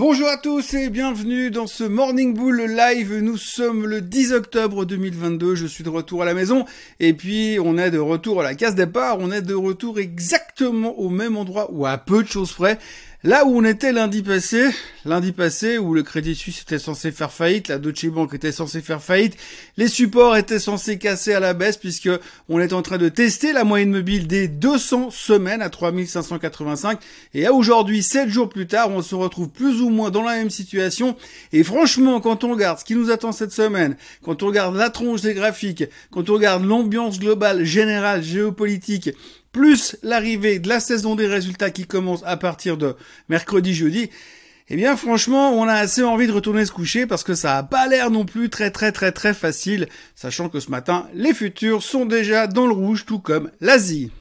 Bonjour à tous et bienvenue dans ce Morning Bull Live. Nous sommes le 10 octobre 2022. Je suis de retour à la maison et puis on est de retour à la case départ. On est de retour exactement au même endroit ou à peu de choses près. Là où on était lundi passé, lundi passé où le Crédit Suisse était censé faire faillite, la Deutsche Bank était censée faire faillite, les supports étaient censés casser à la baisse puisque on est en train de tester la moyenne mobile des 200 semaines à 3585 et à aujourd'hui, 7 jours plus tard, on se retrouve plus ou moins dans la même situation. Et franchement, quand on regarde ce qui nous attend cette semaine, quand on regarde la tronche des graphiques, quand on regarde l'ambiance globale, générale, géopolitique, plus l'arrivée de la saison des résultats qui commence à partir de mercredi, jeudi, eh bien franchement, on a assez envie de retourner se coucher parce que ça a pas l'air non plus très très très très facile, sachant que ce matin, les futurs sont déjà dans le rouge, tout comme l'Asie.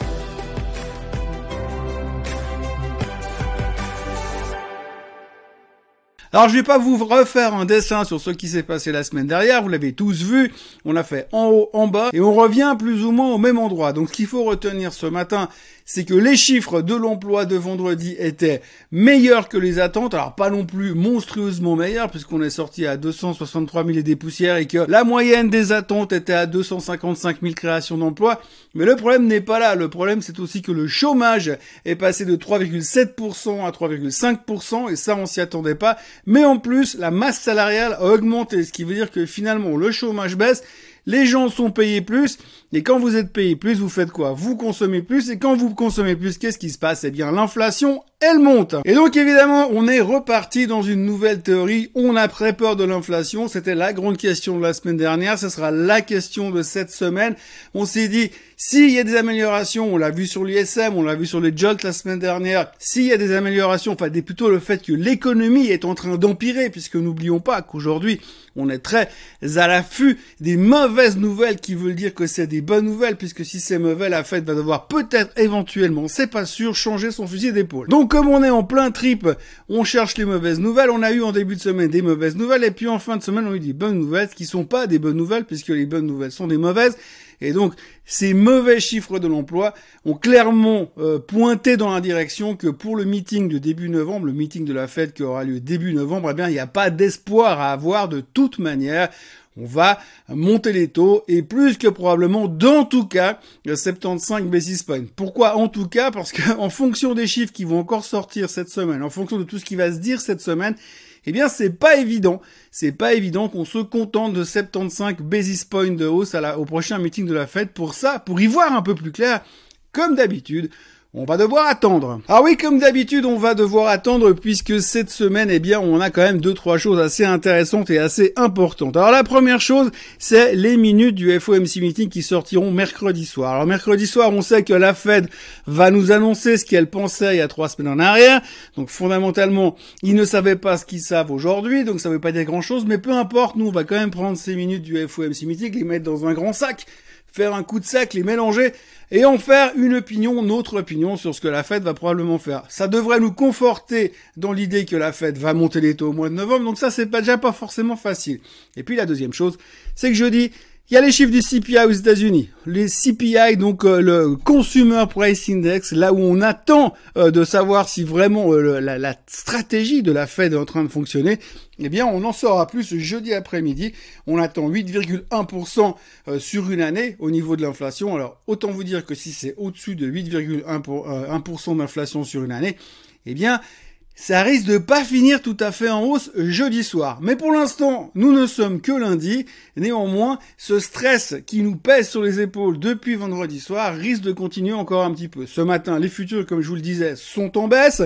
Alors je vais pas vous refaire un dessin sur ce qui s'est passé la semaine dernière, vous l'avez tous vu, on a fait en haut, en bas, et on revient plus ou moins au même endroit. Donc ce qu'il faut retenir ce matin, c'est que les chiffres de l'emploi de vendredi étaient meilleurs que les attentes. Alors pas non plus monstrueusement meilleurs puisqu'on est sorti à 263 000 et des poussières et que la moyenne des attentes était à 255 000 créations d'emplois. Mais le problème n'est pas là. Le problème c'est aussi que le chômage est passé de 3,7% à 3,5% et ça on s'y attendait pas. Mais en plus la masse salariale a augmenté, ce qui veut dire que finalement le chômage baisse les gens sont payés plus, et quand vous êtes payé plus, vous faites quoi? Vous consommez plus, et quand vous consommez plus, qu'est-ce qui se passe? Eh bien, l'inflation, elle monte. Et donc, évidemment, on est reparti dans une nouvelle théorie. On a très peur de l'inflation. C'était la grande question de la semaine dernière. Ce sera la question de cette semaine. On s'est dit, s'il y a des améliorations, on l'a vu sur l'ISM, on l'a vu sur les JOLT la semaine dernière, s'il y a des améliorations, enfin, plutôt le fait que l'économie est en train d'empirer, puisque n'oublions pas qu'aujourd'hui, on est très à l'affût des mauvaises nouvelles qui veulent dire que c'est des bonnes nouvelles, puisque si c'est mauvais, la fête va devoir peut-être éventuellement, c'est pas sûr, changer son fusil d'épaule. Comme on est en plein trip, on cherche les mauvaises nouvelles, on a eu en début de semaine des mauvaises nouvelles, et puis en fin de semaine, on a eu des bonnes nouvelles, qui sont pas des bonnes nouvelles, puisque les bonnes nouvelles sont des mauvaises, et donc, ces mauvais chiffres de l'emploi ont clairement euh, pointé dans la direction que pour le meeting de début novembre, le meeting de la fête qui aura lieu début novembre, eh bien, il n'y a pas d'espoir à avoir de toute manière. On va monter les taux et plus que probablement, dans tout cas, 75 basis points. Pourquoi en tout cas? Parce qu'en fonction des chiffres qui vont encore sortir cette semaine, en fonction de tout ce qui va se dire cette semaine, eh bien c'est pas évident. C'est pas évident qu'on se contente de 75 basis points de hausse au prochain meeting de la Fed. Pour ça, pour y voir un peu plus clair, comme d'habitude, on va devoir attendre. Ah oui, comme d'habitude, on va devoir attendre puisque cette semaine, eh bien, on a quand même deux, trois choses assez intéressantes et assez importantes. Alors la première chose, c'est les minutes du FOMC meeting qui sortiront mercredi soir. Alors mercredi soir, on sait que la Fed va nous annoncer ce qu'elle pensait il y a trois semaines en arrière. Donc fondamentalement, ils ne savaient pas ce qu'ils savent aujourd'hui, donc ça veut pas dire grand chose, mais peu importe, nous, on va quand même prendre ces minutes du FOMC meeting, les mettre dans un grand sac faire un coup de sac, les mélanger et en faire une opinion, notre opinion sur ce que la Fed va probablement faire. Ça devrait nous conforter dans l'idée que la Fed va monter les taux au mois de novembre, donc ça c'est pas déjà pas forcément facile. Et puis la deuxième chose, c'est que je dis il y a les chiffres du CPI aux États-Unis. Les CPI, donc euh, le Consumer Price Index, là où on attend euh, de savoir si vraiment euh, la, stratégie de la Fed est en train de fonctionner. Eh bien, on en saura plus jeudi après-midi. On attend 8,1% sur une année au niveau de l'inflation. Alors, autant vous dire que si c'est au-dessus de 8,1% d'inflation sur une année, eh bien, ça risque de pas finir tout à fait en hausse jeudi soir. Mais pour l'instant, nous ne sommes que lundi. Néanmoins, ce stress qui nous pèse sur les épaules depuis vendredi soir risque de continuer encore un petit peu. Ce matin, les futurs, comme je vous le disais, sont en baisse.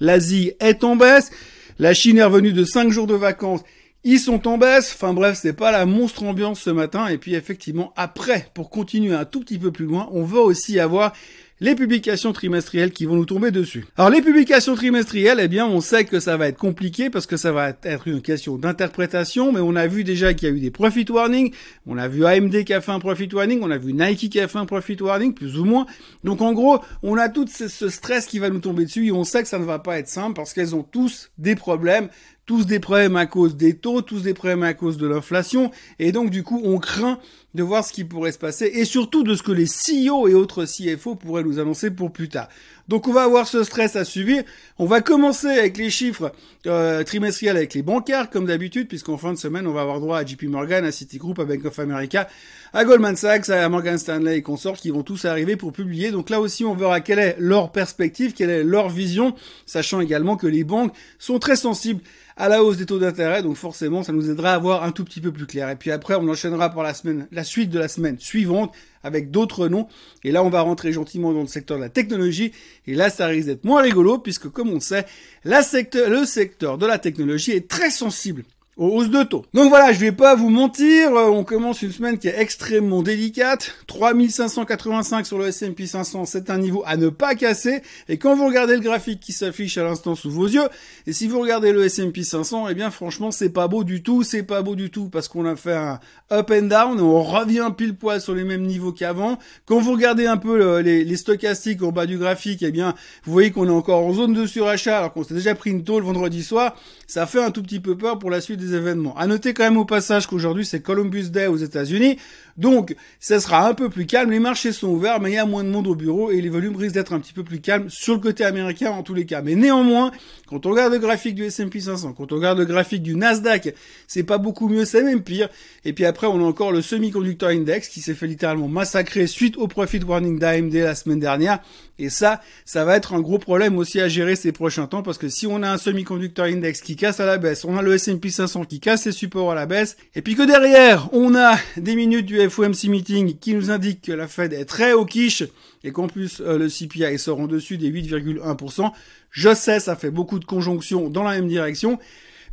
L'Asie est en baisse. La Chine est revenue de 5 jours de vacances. Ils sont en baisse. Enfin bref, c'est pas la monstre ambiance ce matin. Et puis effectivement, après, pour continuer un tout petit peu plus loin, on va aussi avoir les publications trimestrielles qui vont nous tomber dessus. Alors les publications trimestrielles, eh bien on sait que ça va être compliqué parce que ça va être une question d'interprétation, mais on a vu déjà qu'il y a eu des profit warnings, on a vu AMD qui a fait un profit warning, on a vu Nike qui a fait un profit warning, plus ou moins. Donc en gros, on a tout ce stress qui va nous tomber dessus et on sait que ça ne va pas être simple parce qu'elles ont tous des problèmes tous des problèmes à cause des taux, tous des problèmes à cause de l'inflation, et donc du coup on craint de voir ce qui pourrait se passer, et surtout de ce que les CEO et autres CFO pourraient nous annoncer pour plus tard. Donc on va avoir ce stress à subir. On va commencer avec les chiffres euh, trimestriels avec les bancaires, comme d'habitude, puisqu'en fin de semaine, on va avoir droit à JP Morgan, à Citigroup, à Bank of America, à Goldman Sachs, à Morgan Stanley et consorts qui vont tous arriver pour publier. Donc là aussi, on verra quelle est leur perspective, quelle est leur vision, sachant également que les banques sont très sensibles à la hausse des taux d'intérêt, donc forcément ça nous aidera à voir un tout petit peu plus clair. Et puis après on enchaînera pour la semaine, la suite de la semaine suivante avec d'autres noms. Et là on va rentrer gentiment dans le secteur de la technologie. Et là ça risque d'être moins rigolo puisque comme on sait, le secteur de la technologie est très sensible aux de taux. Donc voilà, je vais pas vous mentir, euh, on commence une semaine qui est extrêmement délicate. 3585 sur le S&P 500, c'est un niveau à ne pas casser. Et quand vous regardez le graphique qui s'affiche à l'instant sous vos yeux, et si vous regardez le S&P 500, eh bien franchement, c'est pas beau du tout, c'est pas beau du tout parce qu'on a fait un up and down, on revient pile poil sur les mêmes niveaux qu'avant. Quand vous regardez un peu les, les, stochastiques au bas du graphique, eh bien, vous voyez qu'on est encore en zone de surachat alors qu'on s'est déjà pris une tôle vendredi soir. Ça fait un tout petit peu peur pour la suite des événements. À noter quand même au passage qu'aujourd'hui c'est Columbus Day aux États-Unis, donc ça sera un peu plus calme. Les marchés sont ouverts, mais il y a moins de monde au bureau et les volumes risquent d'être un petit peu plus calmes sur le côté américain en tous les cas. Mais néanmoins, quand on regarde le graphique du S&P 500, quand on regarde le graphique du Nasdaq, c'est pas beaucoup mieux, c'est même pire. Et puis après, on a encore le semi-conductor index qui s'est fait littéralement massacrer suite au profit warning d'AMD la semaine dernière. Et ça, ça va être un gros problème aussi à gérer ces prochains temps parce que si on a un semi-conductor index qui casse à la baisse, on a le S&P 500 qui casse ses supports à la baisse, et puis que derrière, on a des minutes du FOMC meeting qui nous indique que la Fed est très au quiche et qu'en plus euh, le CPI sort en dessus des 8,1%. Je sais, ça fait beaucoup de conjonctions dans la même direction.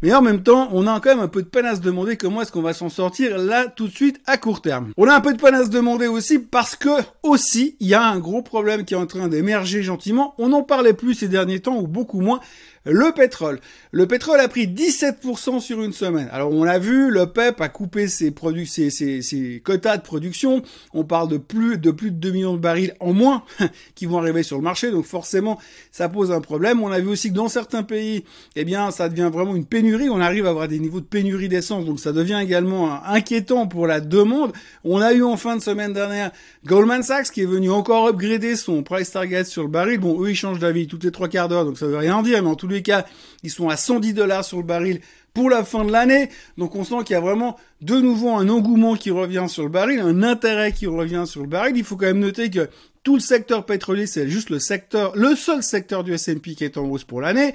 Mais en même temps, on a quand même un peu de peine à se demander comment est-ce qu'on va s'en sortir là tout de suite à court terme. On a un peu de peine à se demander aussi parce que aussi il y a un gros problème qui est en train d'émerger gentiment. On n'en parlait plus ces derniers temps ou beaucoup moins. Le pétrole. Le pétrole a pris 17% sur une semaine. Alors on l'a vu, le PEP a coupé ses, ses, quotas de production. On parle de plus, de plus de 2 millions de barils en moins qui vont arriver sur le marché. Donc forcément, ça pose un problème. On a vu aussi que dans certains pays, eh bien, ça devient vraiment une pénurie. On arrive à avoir des niveaux de pénurie d'essence. Donc ça devient également inquiétant pour la demande. On a eu en fin de semaine dernière Goldman Sachs qui est venu encore upgrader son price target sur le baril. Bon, eux, ils changent d'avis toutes les trois quarts d'heure. Donc ça veut rien dire. Mais en tous les cas, ils sont à 110 dollars sur le baril pour la fin de l'année. Donc on sent qu'il y a vraiment de nouveau un engouement qui revient sur le baril, un intérêt qui revient sur le baril. Il faut quand même noter que tout le secteur pétrolier, c'est juste le secteur, le seul secteur du S&P qui est en hausse pour l'année.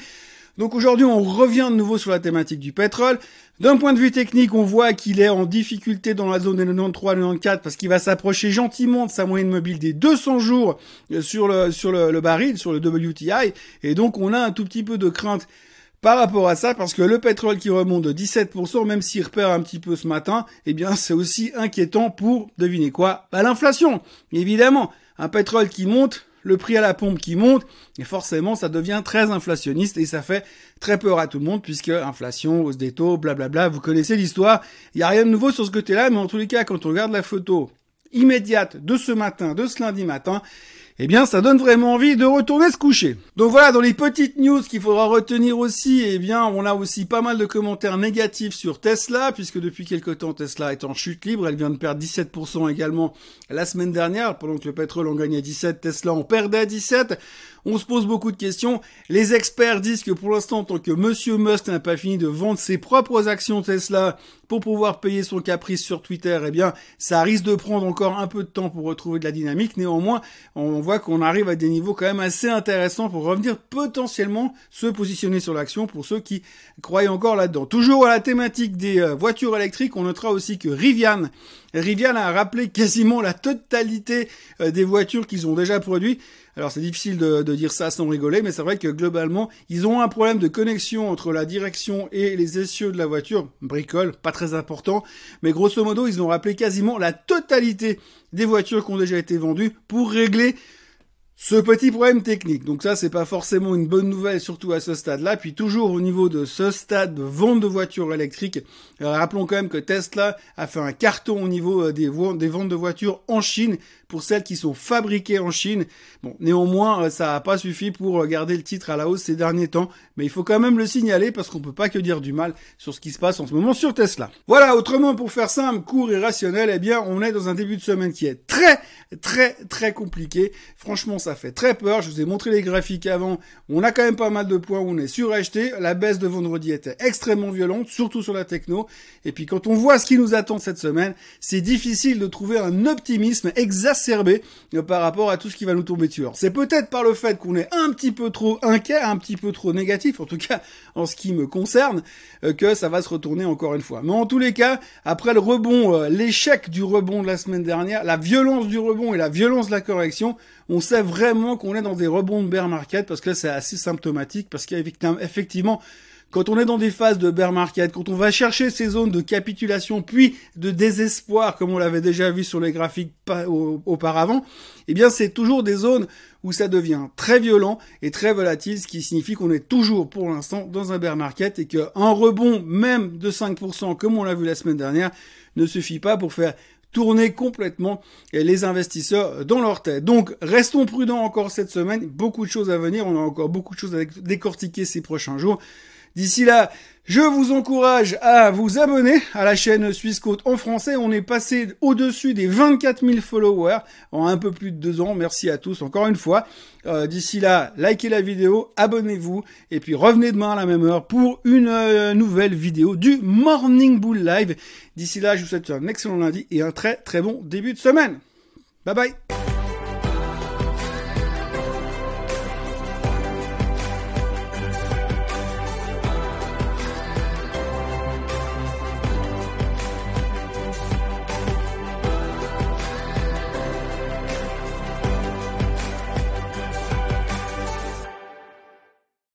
Donc aujourd'hui, on revient de nouveau sur la thématique du pétrole. D'un point de vue technique, on voit qu'il est en difficulté dans la zone des 93-94 parce qu'il va s'approcher gentiment de sa moyenne mobile des 200 jours euh, sur le, sur le, baril, sur le WTI. Et donc, on a un tout petit peu de crainte par rapport à ça, parce que le pétrole qui remonte de 17%, même s'il repère un petit peu ce matin, eh bien, c'est aussi inquiétant pour, devinez quoi, bah, l'inflation. Évidemment, un pétrole qui monte, le prix à la pompe qui monte, et forcément ça devient très inflationniste et ça fait très peur à tout le monde puisque inflation, hausse des taux, blablabla, vous connaissez l'histoire, il n'y a rien de nouveau sur ce côté-là, mais en tous les cas quand on regarde la photo immédiate de ce matin, de ce lundi matin, eh bien, ça donne vraiment envie de retourner se coucher. Donc voilà, dans les petites news qu'il faudra retenir aussi, eh bien, on a aussi pas mal de commentaires négatifs sur Tesla, puisque depuis quelque temps, Tesla est en chute libre. Elle vient de perdre 17% également la semaine dernière, pendant que le pétrole en gagnait 17, Tesla en perdait 17. On se pose beaucoup de questions. Les experts disent que pour l'instant, tant que Monsieur Musk n'a pas fini de vendre ses propres actions Tesla pour pouvoir payer son caprice sur Twitter, eh bien, ça risque de prendre encore un peu de temps pour retrouver de la dynamique. Néanmoins, on voit qu'on arrive à des niveaux quand même assez intéressants pour revenir potentiellement se positionner sur l'action pour ceux qui croient encore là-dedans. Toujours à la thématique des euh, voitures électriques, on notera aussi que Rivian Rivian a rappelé quasiment la totalité euh, des voitures qu'ils ont déjà produites. Alors c'est difficile de, dire ça sans rigoler, mais c'est vrai que globalement, ils ont un problème de connexion entre la direction et les essieux de la voiture. Bricole, pas très important, mais grosso modo, ils ont rappelé quasiment la totalité des voitures qui ont déjà été vendues pour régler ce petit problème technique. Donc ça, c'est pas forcément une bonne nouvelle, surtout à ce stade-là. Puis toujours au niveau de ce stade de vente de voitures électriques, euh, rappelons quand même que Tesla a fait un carton au niveau euh, des ventes de voitures en Chine pour celles qui sont fabriquées en Chine. Bon, néanmoins, ça n'a pas suffi pour garder le titre à la hausse ces derniers temps, mais il faut quand même le signaler parce qu'on peut pas que dire du mal sur ce qui se passe en ce moment sur Tesla. Voilà, autrement pour faire simple, court et rationnel, eh bien, on est dans un début de semaine qui est très, très, très compliqué. Franchement, ça fait très peur. Je vous ai montré les graphiques avant. On a quand même pas mal de points où on est suracheté. La baisse de vendredi était extrêmement violente, surtout sur la techno. Et puis quand on voit ce qui nous attend cette semaine, c'est difficile de trouver un optimisme exacerbé euh, par rapport à tout ce qui va nous tomber dessus. C'est peut-être par le fait qu'on est un petit peu trop inquiet, un petit peu trop négatif, en tout cas en ce qui me concerne, euh, que ça va se retourner encore une fois. Mais en tous les cas, après le rebond, euh, l'échec du rebond de la semaine dernière, la violence du rebond et la violence de la correction, on sait vraiment qu'on est dans des rebonds de bear market parce que c'est assez symptomatique, parce qu'effectivement, quand on est dans des phases de bear market, quand on va chercher ces zones de capitulation puis de désespoir, comme on l'avait déjà vu sur les graphiques auparavant, eh bien c'est toujours des zones où ça devient très violent et très volatile, ce qui signifie qu'on est toujours pour l'instant dans un bear market et qu'un rebond même de 5% comme on l'a vu la semaine dernière ne suffit pas pour faire tourner complètement les investisseurs dans leur tête. Donc restons prudents encore cette semaine, beaucoup de choses à venir, on a encore beaucoup de choses à décortiquer ces prochains jours. D'ici là, je vous encourage à vous abonner à la chaîne Suisse Côte en français. On est passé au-dessus des 24 000 followers en un peu plus de deux ans. Merci à tous encore une fois. Euh, d'ici là, likez la vidéo, abonnez-vous et puis revenez demain à la même heure pour une euh, nouvelle vidéo du Morning Bull Live. D'ici là, je vous souhaite un excellent lundi et un très très bon début de semaine. Bye bye